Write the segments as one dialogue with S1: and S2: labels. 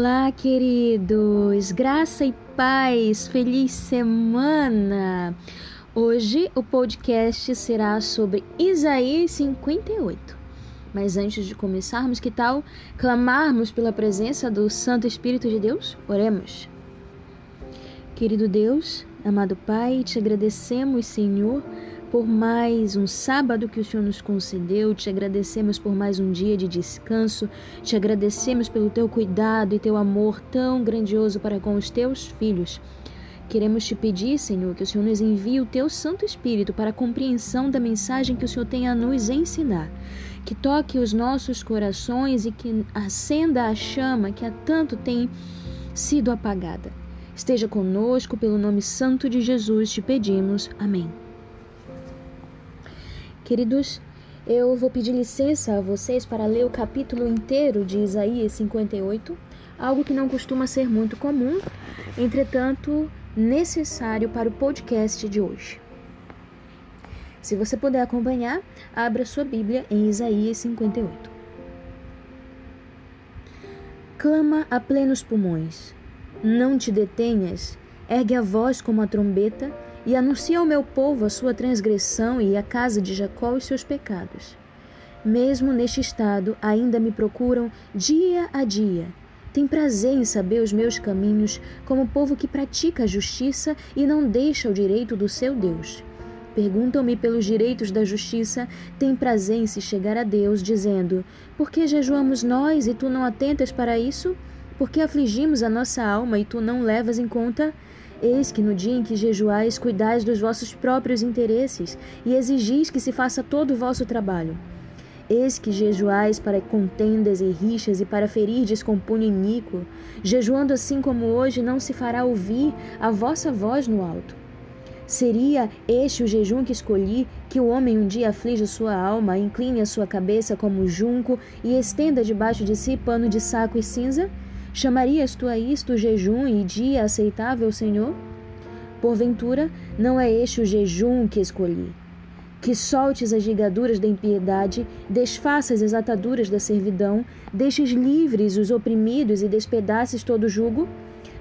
S1: Olá, queridos! Graça e paz, feliz semana! Hoje o podcast será sobre Isaías 58. Mas antes de começarmos, que tal clamarmos pela presença do Santo Espírito de Deus? Oremos. Querido Deus, amado Pai, te agradecemos, Senhor por mais um sábado que o Senhor nos concedeu, te agradecemos por mais um dia de descanso, te agradecemos pelo teu cuidado e teu amor tão grandioso para com os teus filhos. Queremos te pedir, Senhor, que o Senhor nos envie o teu Santo Espírito para a compreensão da mensagem que o Senhor tem a nos ensinar. Que toque os nossos corações e que acenda a chama que há tanto tem sido apagada. Esteja conosco, pelo nome santo de Jesus te pedimos. Amém. Queridos, eu vou pedir licença a vocês para ler o capítulo inteiro de Isaías 58, algo que não costuma ser muito comum, entretanto necessário para o podcast de hoje. Se você puder acompanhar, abra sua Bíblia em Isaías 58. Clama a plenos pulmões, não te detenhas, ergue a voz como a trombeta e anuncia ao meu povo a sua transgressão e à casa de Jacó os seus pecados. Mesmo neste estado, ainda me procuram dia a dia. Tem prazer em saber os meus caminhos, como povo que pratica a justiça e não deixa o direito do seu Deus. Perguntam-me pelos direitos da justiça, tem prazer em se chegar a Deus, dizendo: Por que jejuamos nós e tu não atentas para isso? Por que afligimos a nossa alma e tu não levas em conta? Eis que no dia em que jejuais, cuidais dos vossos próprios interesses e exigis que se faça todo o vosso trabalho. Eis que jejuais para contendas e rixas e para ferirdes com punho iníquo, jejuando assim como hoje não se fará ouvir a vossa voz no alto. Seria este o jejum que escolhi, que o homem um dia aflige sua alma, incline a sua cabeça como junco e estenda debaixo de si pano de saco e cinza? Chamarias tu a isto jejum e dia aceitável, Senhor? Porventura, não é este o jejum que escolhi. Que soltes as ligaduras da impiedade, desfaças as ataduras da servidão, deixes livres os oprimidos e despedaces todo o jugo?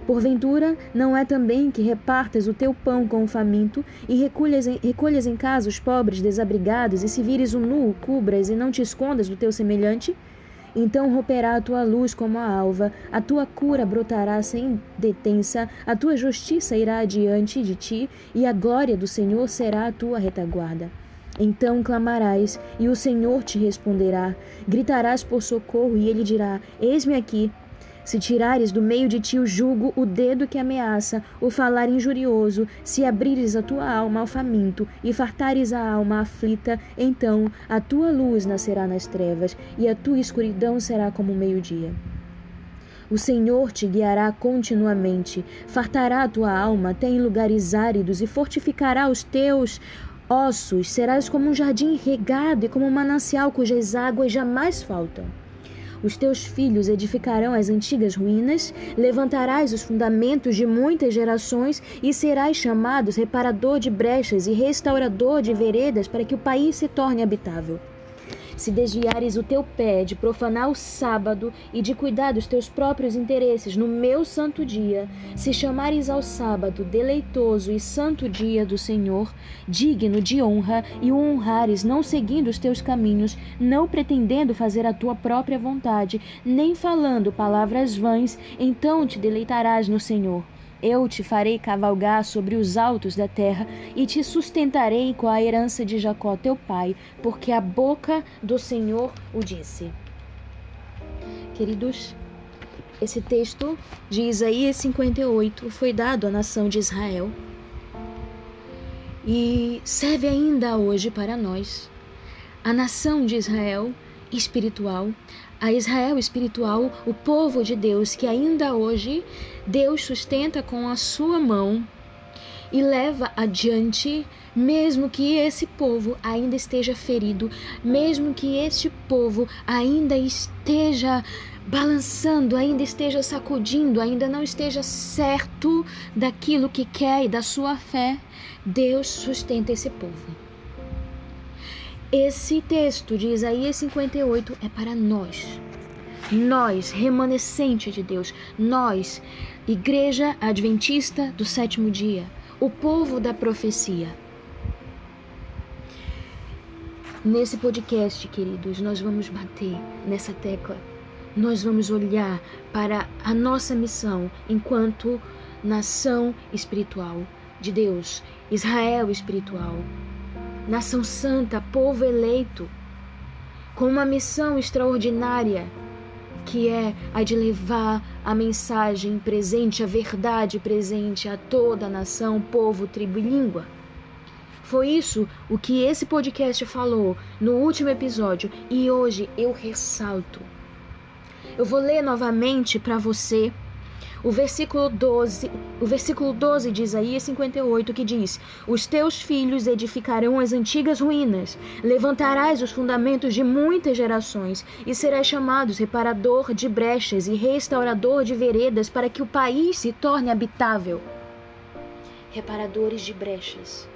S1: Porventura, não é também que repartas o teu pão com o faminto e recolhas em, recolhas em casa os pobres desabrigados e se vires o nu, cubras e não te escondas do teu semelhante? Então romperá a tua luz como a alva, a tua cura brotará sem detença, a tua justiça irá adiante de ti, e a glória do Senhor será a tua retaguarda. Então clamarás, e o Senhor te responderá. Gritarás por socorro, e ele dirá: Eis-me aqui. Se tirares do meio de ti o jugo, o dedo que ameaça, o falar injurioso, se abrires a tua alma ao faminto e fartares a alma aflita, então a tua luz nascerá nas trevas e a tua escuridão será como o meio-dia. O Senhor te guiará continuamente, fartará a tua alma até em lugares áridos e fortificará os teus ossos. Serás como um jardim regado e como um manancial cujas águas jamais faltam. Os teus filhos edificarão as antigas ruínas, levantarás os fundamentos de muitas gerações e serás chamado reparador de brechas e restaurador de veredas para que o país se torne habitável se desviares o teu pé de profanar o sábado e de cuidar dos teus próprios interesses no meu santo dia, se chamares ao sábado deleitoso e santo dia do Senhor, digno de honra, e o honrares não seguindo os teus caminhos, não pretendendo fazer a tua própria vontade, nem falando palavras vãs, então te deleitarás no Senhor. Eu te farei cavalgar sobre os altos da terra e te sustentarei com a herança de Jacó teu pai, porque a boca do Senhor o disse. Queridos, esse texto de Isaías 58 foi dado à nação de Israel e serve ainda hoje para nós. A nação de Israel espiritual, a Israel espiritual, o povo de Deus que ainda hoje Deus sustenta com a sua mão e leva adiante, mesmo que esse povo ainda esteja ferido, mesmo que este povo ainda esteja balançando, ainda esteja sacudindo, ainda não esteja certo daquilo que quer e da sua fé, Deus sustenta esse povo. Esse texto de Isaías 58 é para nós. nós, remanescente de Deus, nós, Igreja Adventista do sétimo dia, o povo da profecia. Nesse podcast, queridos, nós vamos bater nessa tecla. Nós vamos olhar para a nossa missão enquanto nação espiritual de Deus, Israel espiritual, nação santa, povo eleito, com uma missão extraordinária que é a de levar a mensagem presente, a verdade presente a toda a nação, povo, tribo e língua. Foi isso o que esse podcast falou no último episódio e hoje eu ressalto. Eu vou ler novamente para você o versículo 12, o versículo 12 de Isaías 58 que diz: Os teus filhos edificarão as antigas ruínas, levantarás os fundamentos de muitas gerações e serás chamado reparador de brechas e restaurador de veredas para que o país se torne habitável. Reparadores de brechas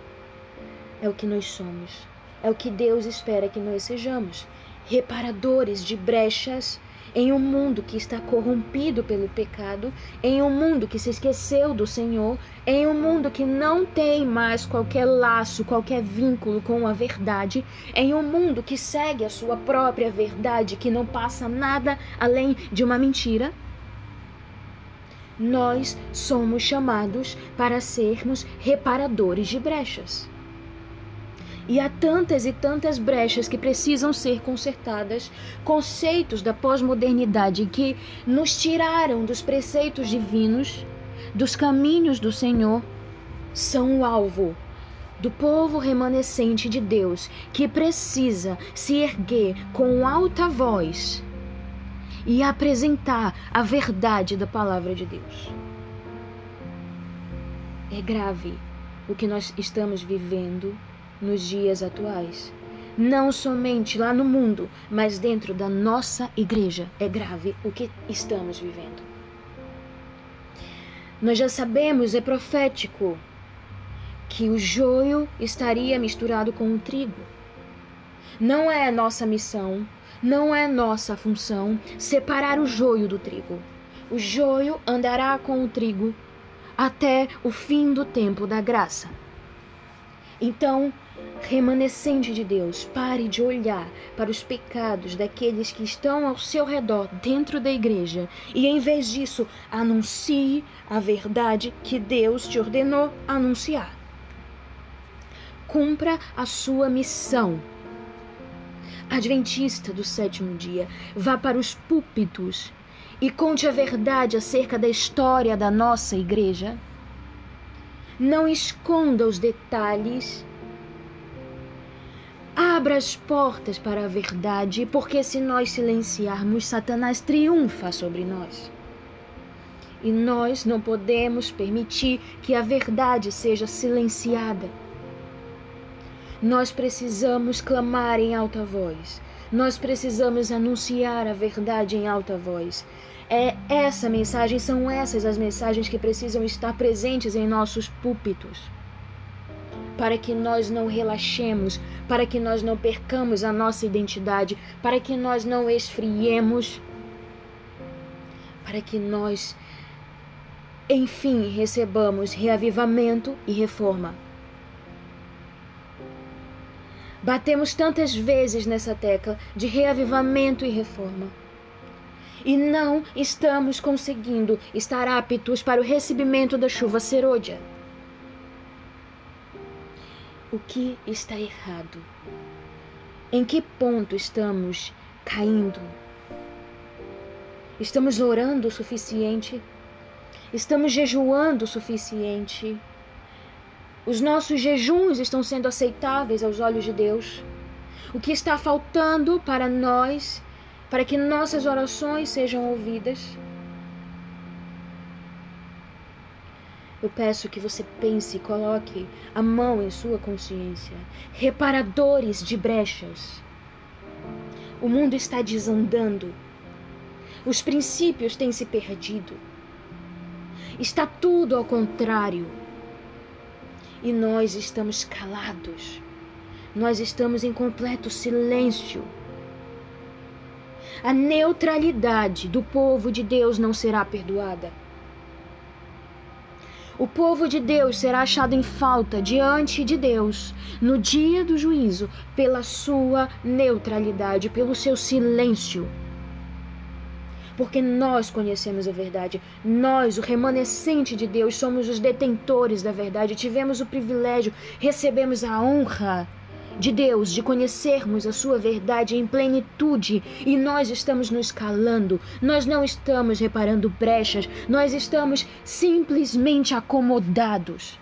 S1: é o que nós somos. É o que Deus espera que nós sejamos. Reparadores de brechas em um mundo que está corrompido pelo pecado, em um mundo que se esqueceu do Senhor, em um mundo que não tem mais qualquer laço, qualquer vínculo com a verdade, em um mundo que segue a sua própria verdade, que não passa nada além de uma mentira. Nós somos chamados para sermos reparadores de brechas. E há tantas e tantas brechas que precisam ser consertadas, conceitos da pós-modernidade que nos tiraram dos preceitos divinos, dos caminhos do Senhor, são o alvo do povo remanescente de Deus que precisa se erguer com alta voz e apresentar a verdade da palavra de Deus. É grave o que nós estamos vivendo nos dias atuais. Não somente lá no mundo, mas dentro da nossa igreja é grave o que estamos vivendo. Nós já sabemos, é profético, que o joio estaria misturado com o trigo. Não é nossa missão, não é nossa função separar o joio do trigo. O joio andará com o trigo até o fim do tempo da graça. Então, remanescente de Deus, pare de olhar para os pecados daqueles que estão ao seu redor dentro da igreja e, em vez disso, anuncie a verdade que Deus te ordenou anunciar. Cumpra a sua missão. Adventista do sétimo dia, vá para os púlpitos e conte a verdade acerca da história da nossa igreja. Não esconda os detalhes Abra as portas para a verdade, porque se nós silenciarmos, Satanás triunfa sobre nós. E nós não podemos permitir que a verdade seja silenciada. Nós precisamos clamar em alta voz. Nós precisamos anunciar a verdade em alta voz. É essa mensagem, são essas as mensagens que precisam estar presentes em nossos púlpitos para que nós não relaxemos, para que nós não percamos a nossa identidade, para que nós não esfriemos, para que nós, enfim, recebamos reavivamento e reforma. Batemos tantas vezes nessa tecla de reavivamento e reforma. E não estamos conseguindo estar aptos para o recebimento da chuva serôdia o que está errado? Em que ponto estamos caindo? Estamos orando o suficiente? Estamos jejuando o suficiente? Os nossos jejuns estão sendo aceitáveis aos olhos de Deus? O que está faltando para nós, para que nossas orações sejam ouvidas? Eu peço que você pense e coloque a mão em sua consciência. Reparadores de brechas. O mundo está desandando. Os princípios têm se perdido. Está tudo ao contrário. E nós estamos calados. Nós estamos em completo silêncio. A neutralidade do povo de Deus não será perdoada. O povo de Deus será achado em falta diante de Deus no dia do juízo pela sua neutralidade, pelo seu silêncio porque nós conhecemos a verdade. Nós, o remanescente de Deus, somos os detentores da verdade. Tivemos o privilégio, recebemos a honra de Deus, de conhecermos a sua verdade em plenitude, e nós estamos nos calando, nós não estamos reparando brechas, nós estamos simplesmente acomodados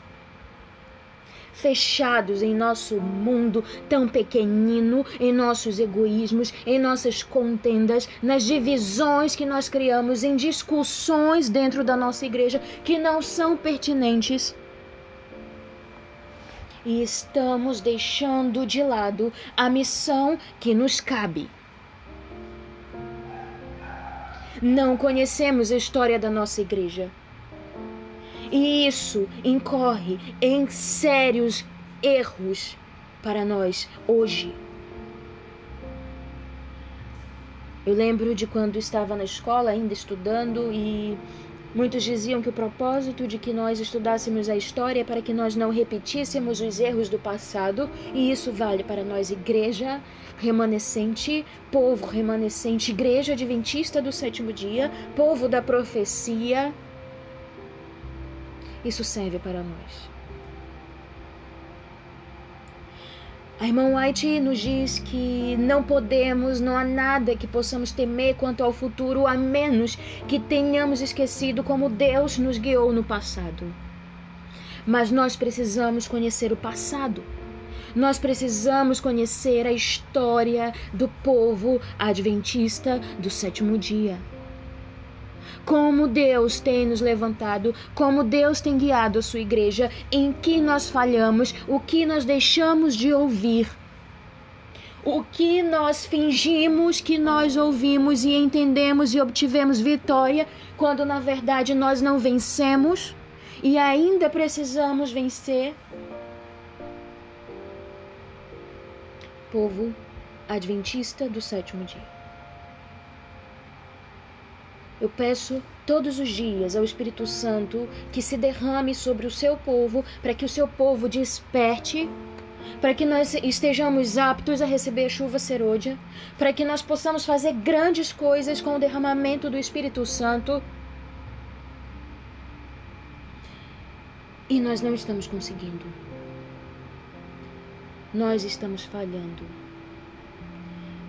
S1: fechados em nosso mundo tão pequenino, em nossos egoísmos, em nossas contendas, nas divisões que nós criamos, em discussões dentro da nossa igreja que não são pertinentes. E estamos deixando de lado a missão que nos cabe. Não conhecemos a história da nossa igreja e isso incorre em sérios erros para nós hoje. Eu lembro de quando estava na escola, ainda estudando, e muitos diziam que o propósito de que nós estudássemos a história é para que nós não repetíssemos os erros do passado, e isso vale para nós, igreja remanescente, povo remanescente, igreja adventista do sétimo dia, povo da profecia isso serve para nós. A irmã White nos diz que não podemos, não há nada que possamos temer quanto ao futuro, a menos que tenhamos esquecido como Deus nos guiou no passado. Mas nós precisamos conhecer o passado. Nós precisamos conhecer a história do povo adventista do sétimo dia como Deus tem nos levantado, como Deus tem guiado a sua igreja, em que nós falhamos, o que nós deixamos de ouvir. O que nós fingimos que nós ouvimos e entendemos e obtivemos vitória, quando na verdade nós não vencemos e ainda precisamos vencer. Povo Adventista do sétimo dia. Eu peço todos os dias ao Espírito Santo que se derrame sobre o seu povo, para que o seu povo desperte, para que nós estejamos aptos a receber a chuva serôdia, para que nós possamos fazer grandes coisas com o derramamento do Espírito Santo. E nós não estamos conseguindo. Nós estamos falhando.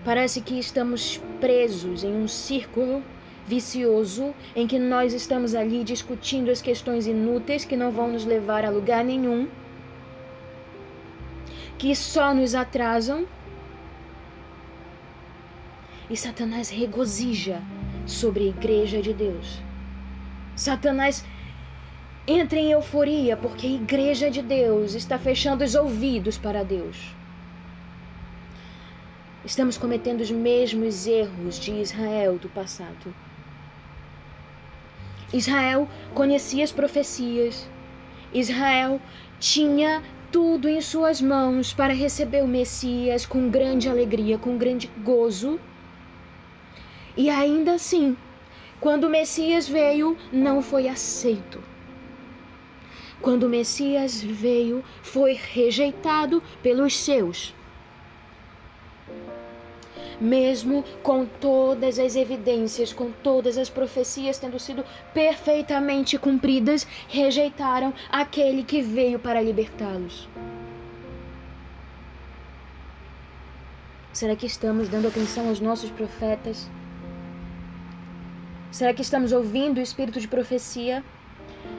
S1: Parece que estamos presos em um círculo vicioso em que nós estamos ali discutindo as questões inúteis que não vão nos levar a lugar nenhum, que só nos atrasam. E Satanás regozija sobre a igreja de Deus. Satanás entra em euforia porque a igreja de Deus está fechando os ouvidos para Deus. Estamos cometendo os mesmos erros de Israel do passado. Israel conhecia as profecias. Israel tinha tudo em suas mãos para receber o Messias com grande alegria, com grande gozo. E ainda assim, quando o Messias veio, não foi aceito. Quando o Messias veio, foi rejeitado pelos seus mesmo com todas as evidências, com todas as profecias tendo sido perfeitamente cumpridas, rejeitaram aquele que veio para libertá-los. Será que estamos dando atenção aos nossos profetas? Será que estamos ouvindo o espírito de profecia?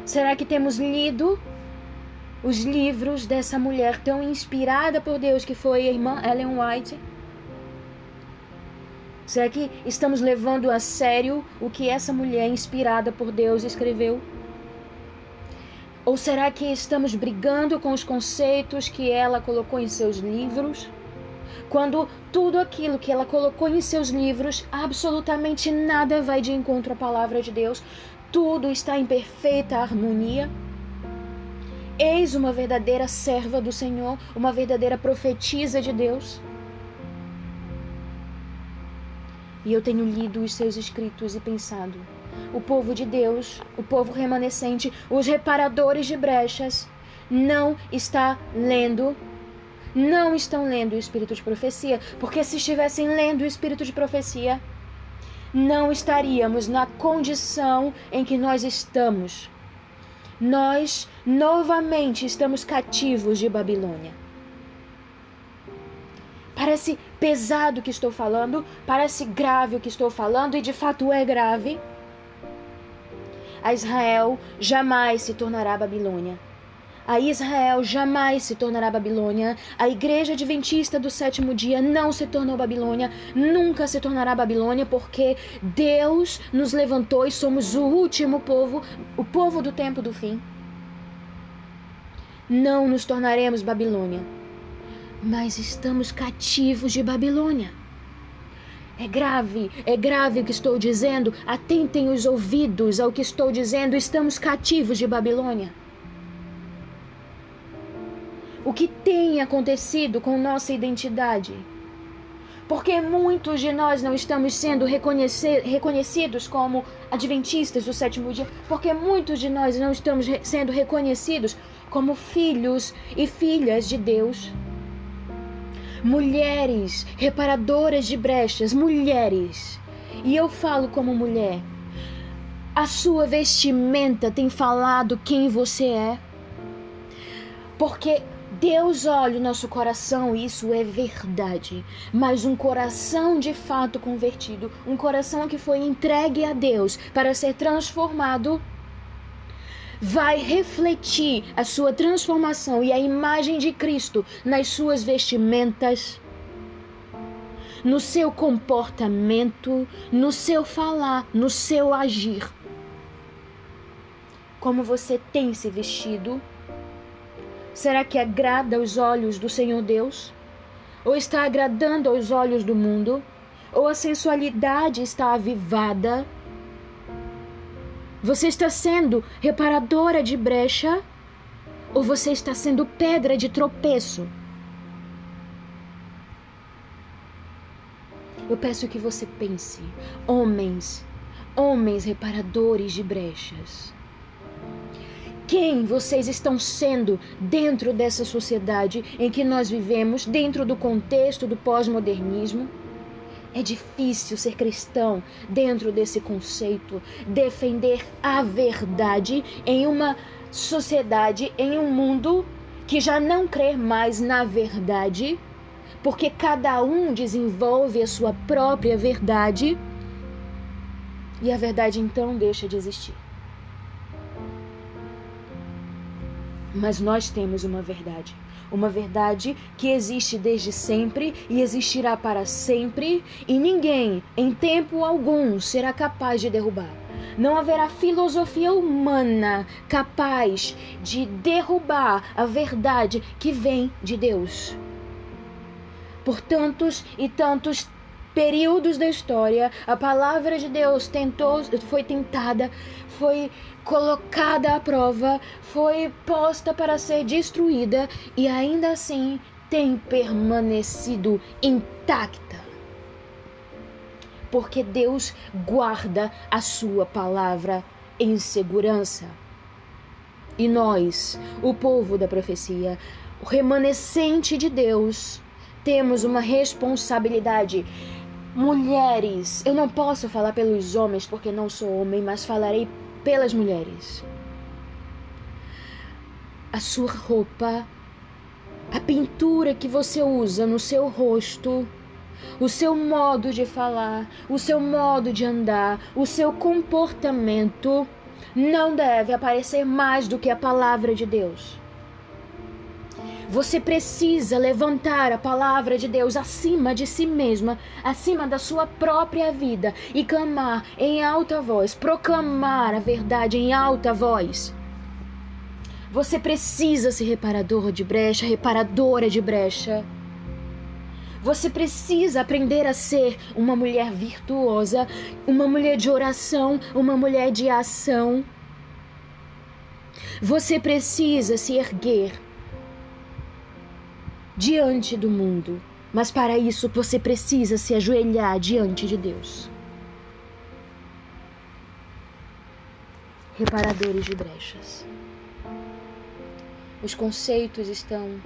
S1: Será que temos lido os livros dessa mulher tão inspirada por Deus que foi a irmã Ellen White? Será que estamos levando a sério o que essa mulher inspirada por Deus escreveu? Ou será que estamos brigando com os conceitos que ela colocou em seus livros? Quando tudo aquilo que ela colocou em seus livros, absolutamente nada vai de encontro à palavra de Deus, tudo está em perfeita harmonia? Eis uma verdadeira serva do Senhor, uma verdadeira profetisa de Deus. E eu tenho lido os seus escritos e pensado: o povo de Deus, o povo remanescente, os reparadores de brechas, não está lendo, não estão lendo o espírito de profecia, porque se estivessem lendo o espírito de profecia, não estaríamos na condição em que nós estamos. Nós novamente estamos cativos de Babilônia. Parece pesado que estou falando, parece grave o que estou falando, e de fato é grave. A Israel jamais se tornará Babilônia. A Israel jamais se tornará Babilônia. A igreja adventista do sétimo dia não se tornou Babilônia. Nunca se tornará Babilônia, porque Deus nos levantou e somos o último povo, o povo do tempo do fim. Não nos tornaremos Babilônia, mas estamos cativos de Babilônia. É grave, é grave o que estou dizendo. Atentem os ouvidos ao que estou dizendo. Estamos cativos de Babilônia o que tem acontecido com nossa identidade. Porque muitos de nós não estamos sendo reconhecidos como adventistas do sétimo dia, porque muitos de nós não estamos sendo reconhecidos como filhos e filhas de Deus. Mulheres reparadoras de brechas, mulheres. E eu falo como mulher. A sua vestimenta tem falado quem você é. Porque Deus olha o nosso coração, isso é verdade. Mas um coração de fato convertido, um coração que foi entregue a Deus para ser transformado, vai refletir a sua transformação e a imagem de Cristo nas suas vestimentas, no seu comportamento, no seu falar, no seu agir. Como você tem se vestido? Será que agrada aos olhos do Senhor Deus? Ou está agradando aos olhos do mundo? Ou a sensualidade está avivada? Você está sendo reparadora de brecha? Ou você está sendo pedra de tropeço? Eu peço que você pense, homens, homens reparadores de brechas quem vocês estão sendo dentro dessa sociedade em que nós vivemos, dentro do contexto do pós-modernismo. É difícil ser cristão dentro desse conceito, defender a verdade em uma sociedade, em um mundo que já não crê mais na verdade, porque cada um desenvolve a sua própria verdade e a verdade então deixa de existir. Mas nós temos uma verdade. Uma verdade que existe desde sempre e existirá para sempre, e ninguém, em tempo algum, será capaz de derrubar. Não haverá filosofia humana capaz de derrubar a verdade que vem de Deus. Por tantos e tantos períodos da história, a palavra de Deus tentou, foi tentada, foi colocada à prova, foi posta para ser destruída e ainda assim tem permanecido intacta. Porque Deus guarda a sua palavra em segurança. E nós, o povo da profecia, o remanescente de Deus, temos uma responsabilidade. Mulheres, eu não posso falar pelos homens porque não sou homem, mas falarei pelas mulheres. A sua roupa, a pintura que você usa no seu rosto, o seu modo de falar, o seu modo de andar, o seu comportamento não deve aparecer mais do que a palavra de Deus. Você precisa levantar a palavra de Deus acima de si mesma, acima da sua própria vida e clamar em alta voz, proclamar a verdade em alta voz. Você precisa ser reparador de brecha, reparadora de brecha. Você precisa aprender a ser uma mulher virtuosa, uma mulher de oração, uma mulher de ação. Você precisa se erguer diante do mundo Mas para isso você precisa se ajoelhar diante de Deus. Reparadores de brechas. Os conceitos estão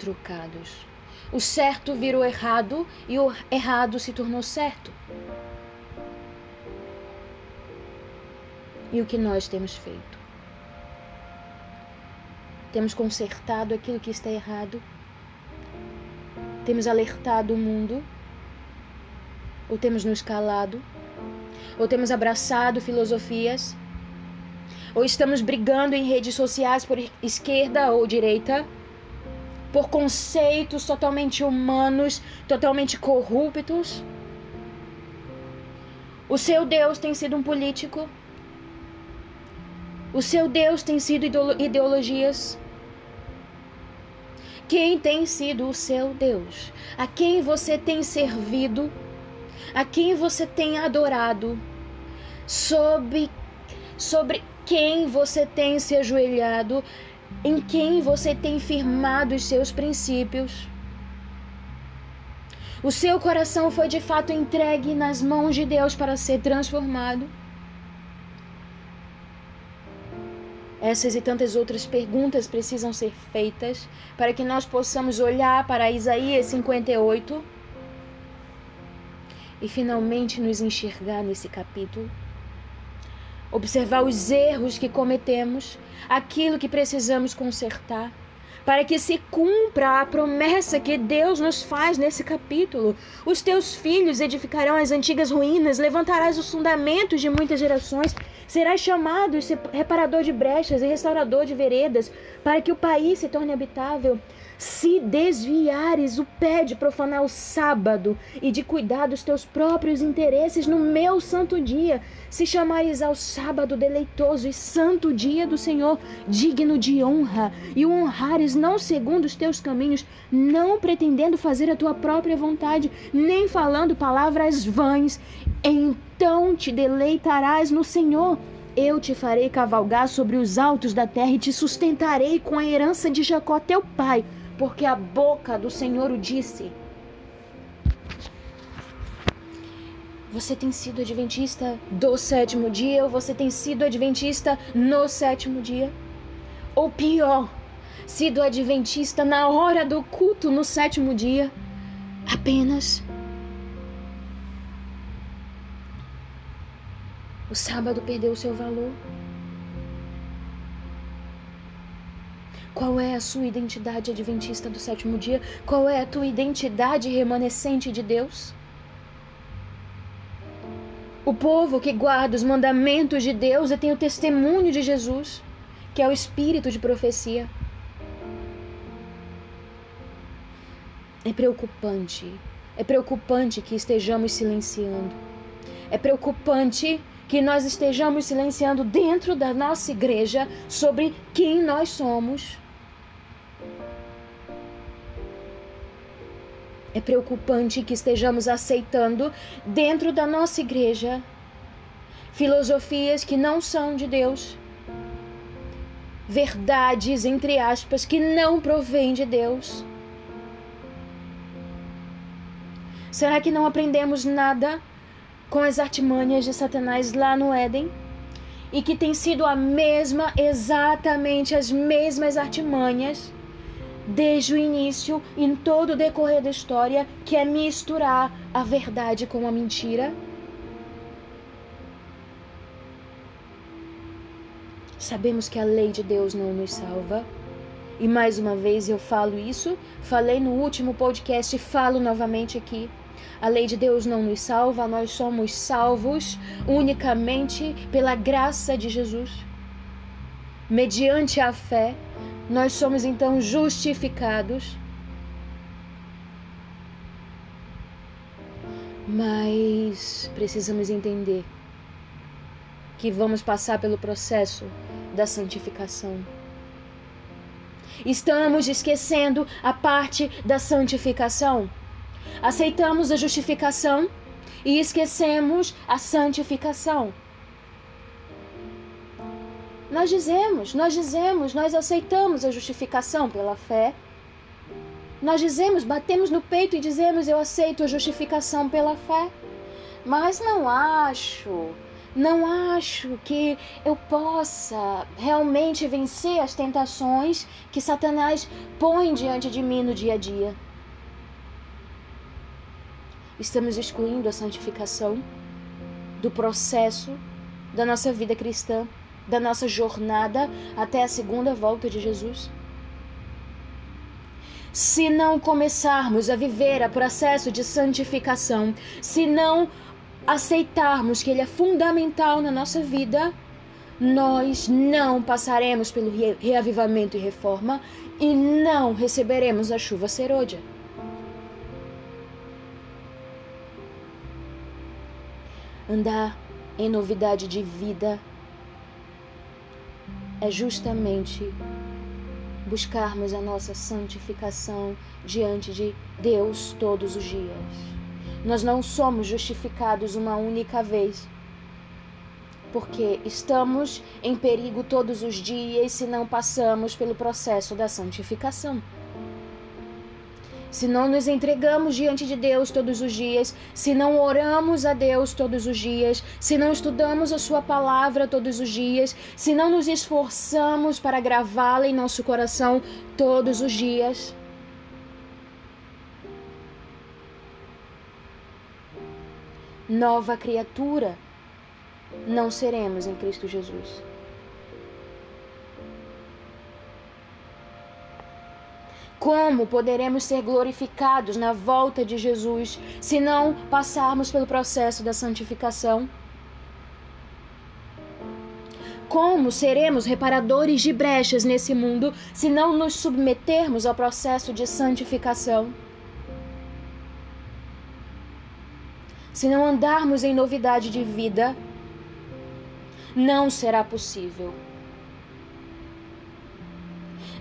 S1: trocados. O certo virou errado e o errado se tornou certo. E o que nós temos feito? Temos consertado aquilo que está errado? Temos alertado o mundo? Ou temos nos calado? Ou temos abraçado filosofias? Ou estamos brigando em redes sociais por esquerda ou direita? Por conceitos totalmente humanos, totalmente corruptos? O seu Deus tem sido um político? O seu Deus tem sido ideologias? Quem tem sido o seu Deus? A quem você tem servido? A quem você tem adorado? Sobre, sobre quem você tem se ajoelhado? Em quem você tem firmado os seus princípios? O seu coração foi de fato entregue nas mãos de Deus para ser transformado? Essas e tantas outras perguntas precisam ser feitas para que nós possamos olhar para Isaías 58 e finalmente nos enxergar nesse capítulo. Observar os erros que cometemos, aquilo que precisamos consertar para que se cumpra a promessa que Deus nos faz nesse capítulo. Os teus filhos edificarão as antigas ruínas, levantarás os fundamentos de muitas gerações, serás chamado reparador de brechas e restaurador de veredas, para que o país se torne habitável se desviares o pé de profanar o sábado e de cuidar dos teus próprios interesses no meu santo dia, se chamares ao sábado deleitoso e santo dia do Senhor, digno de honra, e o honrares não segundo os teus caminhos, não pretendendo fazer a tua própria vontade, nem falando palavras vãs, então te deleitarás no Senhor. Eu te farei cavalgar sobre os altos da terra e te sustentarei com a herança de Jacó, teu pai porque a boca do Senhor o disse. Você tem sido adventista do sétimo dia ou você tem sido adventista no sétimo dia? Ou pior, sido adventista na hora do culto no sétimo dia? Apenas. O sábado perdeu o seu valor. Qual é a sua identidade adventista do sétimo dia? Qual é a tua identidade remanescente de Deus? O povo que guarda os mandamentos de Deus e tem o testemunho de Jesus, que é o espírito de profecia. É preocupante. É preocupante que estejamos silenciando. É preocupante que nós estejamos silenciando dentro da nossa igreja sobre quem nós somos. É preocupante que estejamos aceitando dentro da nossa igreja filosofias que não são de Deus, verdades, entre aspas, que não provêm de Deus. Será que não aprendemos nada com as artimanhas de Satanás lá no Éden? E que tem sido a mesma, exatamente as mesmas artimanhas desde o início, em todo o decorrer da história, que é misturar a verdade com a mentira? Sabemos que a lei de Deus não nos salva. E mais uma vez eu falo isso, falei no último podcast e falo novamente aqui. A lei de Deus não nos salva, nós somos salvos unicamente pela graça de Jesus. Mediante a fé, nós somos então justificados. Mas precisamos entender que vamos passar pelo processo da santificação. Estamos esquecendo a parte da santificação. Aceitamos a justificação e esquecemos a santificação. Nós dizemos, nós dizemos, nós aceitamos a justificação pela fé, Nós dizemos, batemos no peito e dizemos: Eu aceito a justificação pela fé. Mas não acho, não acho que eu possa realmente vencer as tentações que Satanás põe diante de mim no dia a dia. Estamos excluindo a santificação do processo da nossa vida cristã, da nossa jornada até a segunda volta de Jesus. Se não começarmos a viver o processo de santificação, se não aceitarmos que ele é fundamental na nossa vida, nós não passaremos pelo reavivamento e reforma e não receberemos a chuva serôdia. Andar em novidade de vida é justamente buscarmos a nossa santificação diante de Deus todos os dias. Nós não somos justificados uma única vez, porque estamos em perigo todos os dias se não passamos pelo processo da santificação se não nos entregamos diante de Deus todos os dias, se não oramos a Deus todos os dias, se não estudamos a Sua palavra todos os dias, se não nos esforçamos para gravá-la em nosso coração todos os dias. Nova criatura não seremos em Cristo Jesus. Como poderemos ser glorificados na volta de Jesus se não passarmos pelo processo da santificação? Como seremos reparadores de brechas nesse mundo se não nos submetermos ao processo de santificação? Se não andarmos em novidade de vida, não será possível.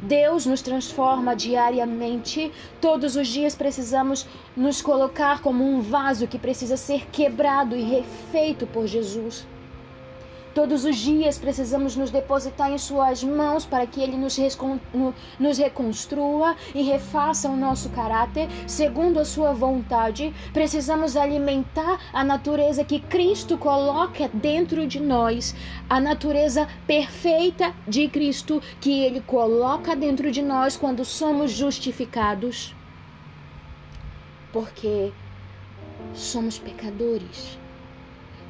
S1: Deus nos transforma diariamente. Todos os dias precisamos nos colocar como um vaso que precisa ser quebrado e refeito por Jesus. Todos os dias precisamos nos depositar em Suas mãos para que Ele nos, nos reconstrua e refaça o nosso caráter segundo a Sua vontade. Precisamos alimentar a natureza que Cristo coloca dentro de nós, a natureza perfeita de Cristo que Ele coloca dentro de nós quando somos justificados. Porque somos pecadores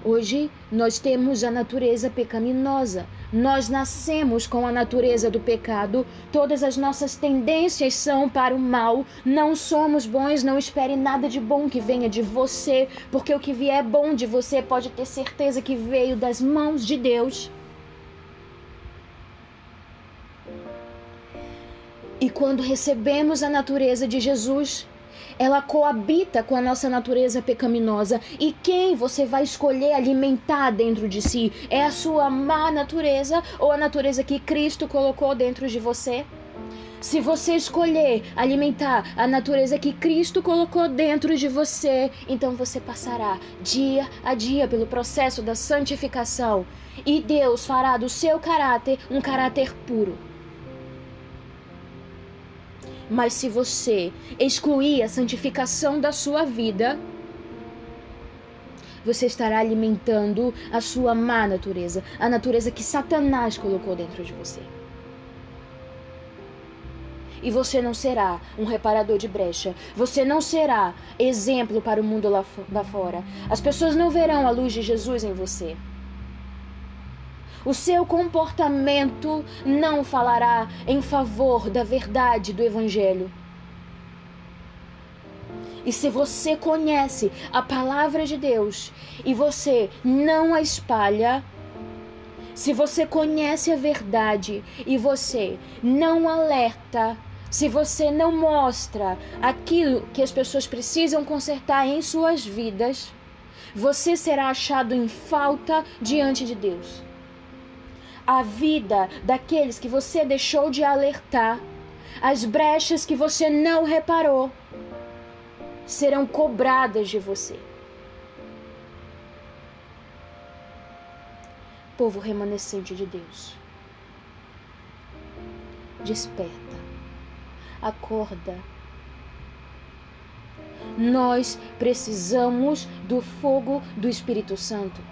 S1: Hoje nós temos a natureza pecaminosa. Nós nascemos com a natureza do pecado. Todas as nossas tendências são para o mal. Não somos bons, não espere nada de bom que venha de você, porque o que vier bom de você pode ter certeza que veio das mãos de Deus. E quando recebemos a natureza de Jesus, ela coabita com a nossa natureza pecaminosa. E quem você vai escolher alimentar dentro de si? É a sua má natureza ou a natureza que Cristo colocou dentro de você? Se você escolher alimentar a natureza que Cristo colocou dentro de você, então você passará dia a dia pelo processo da santificação e Deus fará do seu caráter um caráter puro. Mas se você excluir a santificação da sua vida, você estará alimentando a sua má natureza, a natureza que Satanás colocou dentro de você. E você não será um reparador de brecha. Você não será exemplo para o mundo lá, lá fora. As pessoas não verão a luz de Jesus em você. O seu comportamento não falará em favor da verdade do Evangelho. E se você conhece a palavra de Deus e você não a espalha, se você conhece a verdade e você não alerta, se você não mostra aquilo que as pessoas precisam consertar em suas vidas, você será achado em falta diante de Deus a vida daqueles que você deixou de alertar, as brechas que você não reparou, serão cobradas de você. Povo remanescente de Deus, desperta, acorda, nós precisamos do fogo do Espírito Santo.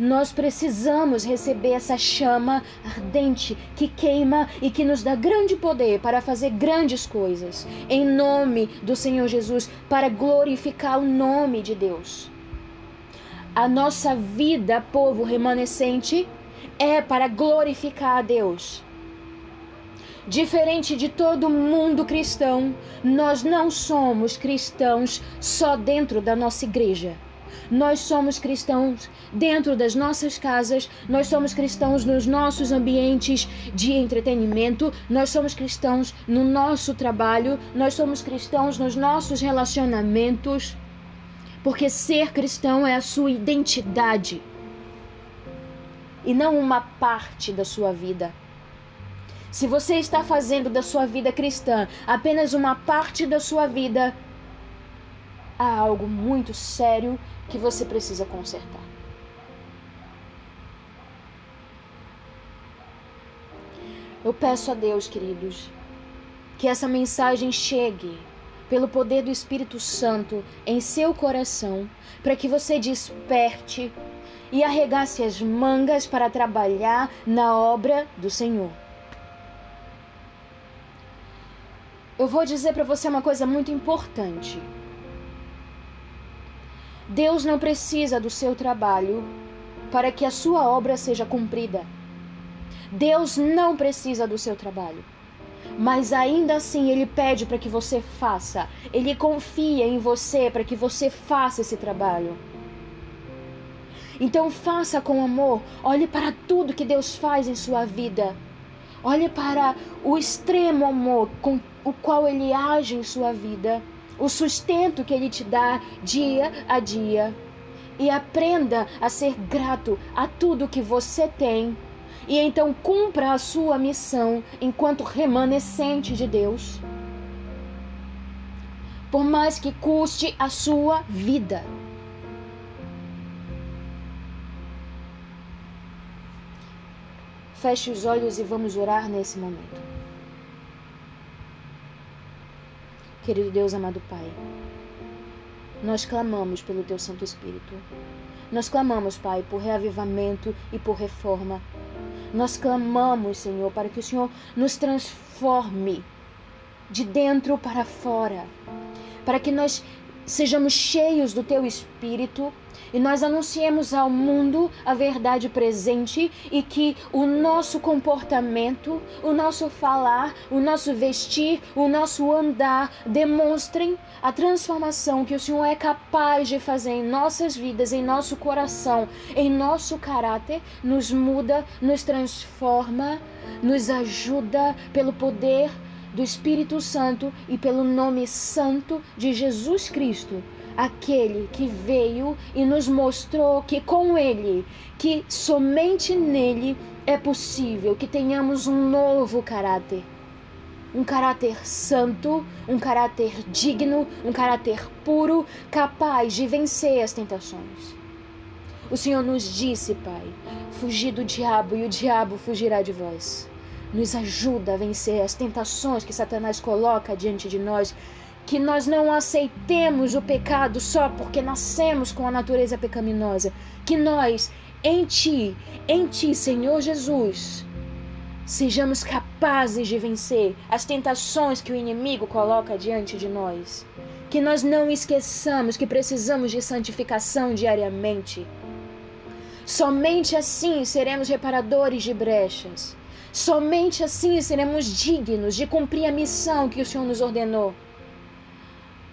S1: Nós precisamos receber essa chama ardente que queima e que nos dá grande poder para fazer grandes coisas, em nome do Senhor Jesus, para glorificar o nome de Deus. A nossa vida, povo remanescente, é para glorificar a Deus. Diferente de todo mundo cristão, nós não somos cristãos só dentro da nossa igreja. Nós somos cristãos dentro das nossas casas, nós somos cristãos nos nossos ambientes de entretenimento, nós somos cristãos no nosso trabalho, nós somos cristãos nos nossos relacionamentos. Porque ser cristão é a sua identidade e não uma parte da sua vida. Se você está fazendo da sua vida cristã apenas uma parte da sua vida, há algo muito sério que você precisa consertar. Eu peço a Deus, queridos, que essa mensagem chegue pelo poder do Espírito Santo em seu coração, para que você desperte e arregace as mangas para trabalhar na obra do Senhor. Eu vou dizer para você uma coisa muito importante. Deus não precisa do seu trabalho para que a sua obra seja cumprida. Deus não precisa do seu trabalho. Mas ainda assim ele pede para que você faça. Ele confia em você para que você faça esse trabalho. Então faça com amor. Olhe para tudo que Deus faz em sua vida. Olhe para o extremo amor com o qual ele age em sua vida o sustento que Ele te dá dia a dia. E aprenda a ser grato a tudo que você tem. E então cumpra a sua missão enquanto remanescente de Deus. Por mais que custe a sua vida. Feche os olhos e vamos orar nesse momento. Querido Deus, amado Pai, nós clamamos pelo Teu Santo Espírito. Nós clamamos, Pai, por reavivamento e por reforma. Nós clamamos, Senhor, para que o Senhor nos transforme de dentro para fora, para que nós sejamos cheios do Teu Espírito e nós anunciemos ao mundo a verdade presente e que o nosso comportamento, o nosso falar, o nosso vestir, o nosso andar demonstrem a transformação que o Senhor é capaz de fazer em nossas vidas, em nosso coração, em nosso caráter, nos muda, nos transforma, nos ajuda pelo poder do Espírito Santo e pelo nome santo de Jesus Cristo aquele que veio e nos mostrou que com ele, que somente nele é possível que tenhamos um novo caráter. Um caráter santo, um caráter digno, um caráter puro, capaz de vencer as tentações. O Senhor nos disse, Pai, fugir do diabo e o diabo fugirá de vós. Nos ajuda a vencer as tentações que Satanás coloca diante de nós que nós não aceitemos o pecado só porque nascemos com a natureza pecaminosa, que nós, em Ti, em Ti, Senhor Jesus, sejamos capazes de vencer as tentações que o inimigo coloca diante de nós. Que nós não esqueçamos que precisamos de santificação diariamente. Somente assim seremos reparadores de brechas. Somente assim seremos dignos de cumprir a missão que o Senhor nos ordenou.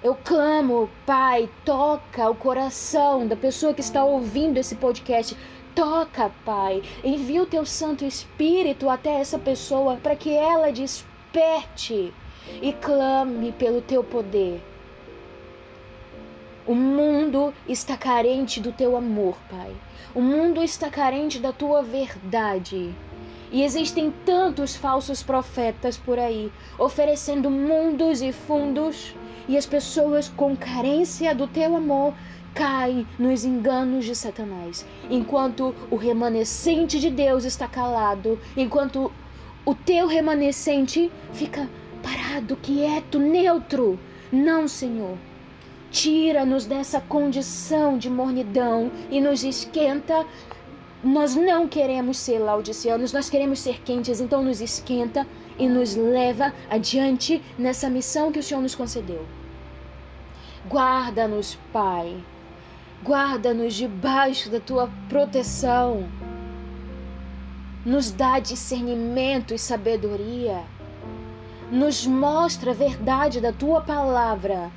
S1: Eu clamo, Pai, toca o coração da pessoa que está ouvindo esse podcast. Toca, Pai. Envia o teu Santo Espírito até essa pessoa para que ela desperte e clame pelo teu poder. O mundo está carente do teu amor, Pai. O mundo está carente da tua verdade. E existem tantos falsos profetas por aí, oferecendo mundos e fundos e as pessoas com carência do teu amor caem nos enganos de Satanás, enquanto o remanescente de Deus está calado, enquanto o teu remanescente fica parado, quieto, neutro. Não, Senhor. tira-nos dessa condição de mornidão e nos esquenta. Nós não queremos ser laudicianos, nós queremos ser quentes, então nos esquenta e nos leva adiante nessa missão que o Senhor nos concedeu. Guarda-nos, Pai. Guarda-nos debaixo da tua proteção. Nos dá discernimento e sabedoria. Nos mostra a verdade da tua palavra,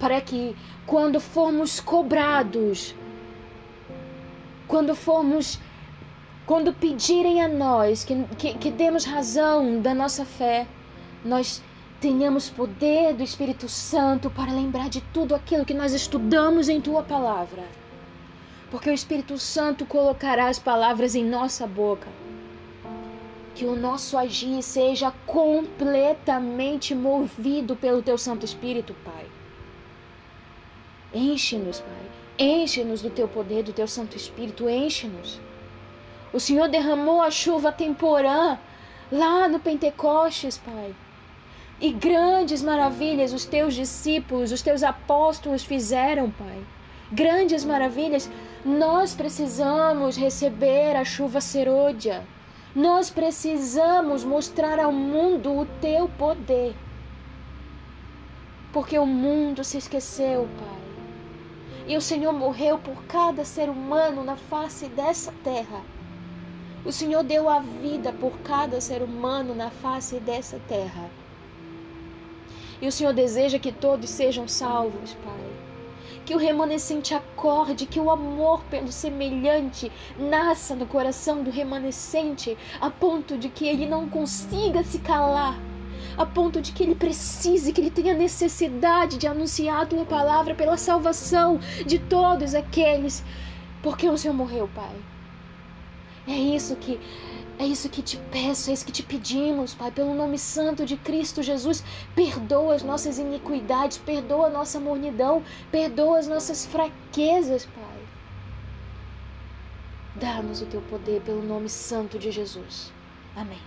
S1: para que quando formos cobrados, quando formos quando pedirem a nós que, que, que temos razão da nossa fé, nós tenhamos poder do Espírito Santo para lembrar de tudo aquilo que nós estudamos em tua palavra. Porque o Espírito Santo colocará as palavras em nossa boca. Que o nosso agir seja completamente movido pelo teu Santo Espírito, Pai. Enche-nos, Pai. Enche-nos do teu poder, do teu Santo Espírito. Enche-nos. O Senhor derramou a chuva temporã lá no Pentecostes, Pai. E grandes maravilhas os teus discípulos, os teus apóstolos fizeram, Pai. Grandes maravilhas. Nós precisamos receber a chuva serôdia. Nós precisamos mostrar ao mundo o teu poder. Porque o mundo se esqueceu, Pai. E o Senhor morreu por cada ser humano na face dessa terra o Senhor deu a vida por cada ser humano na face dessa terra. E o Senhor deseja que todos sejam salvos, Pai. Que o remanescente acorde, que o amor pelo semelhante nasça no coração do remanescente, a ponto de que ele não consiga se calar, a ponto de que ele precise, que ele tenha necessidade de anunciar a tua palavra pela salvação de todos aqueles, porque o Senhor morreu, Pai. É isso que é isso que te peço, é isso que te pedimos, Pai, pelo nome santo de Cristo Jesus. Perdoa as nossas iniquidades, perdoa a nossa mornidão, perdoa as nossas fraquezas, Pai. Dá-nos o teu poder pelo nome santo de Jesus. Amém.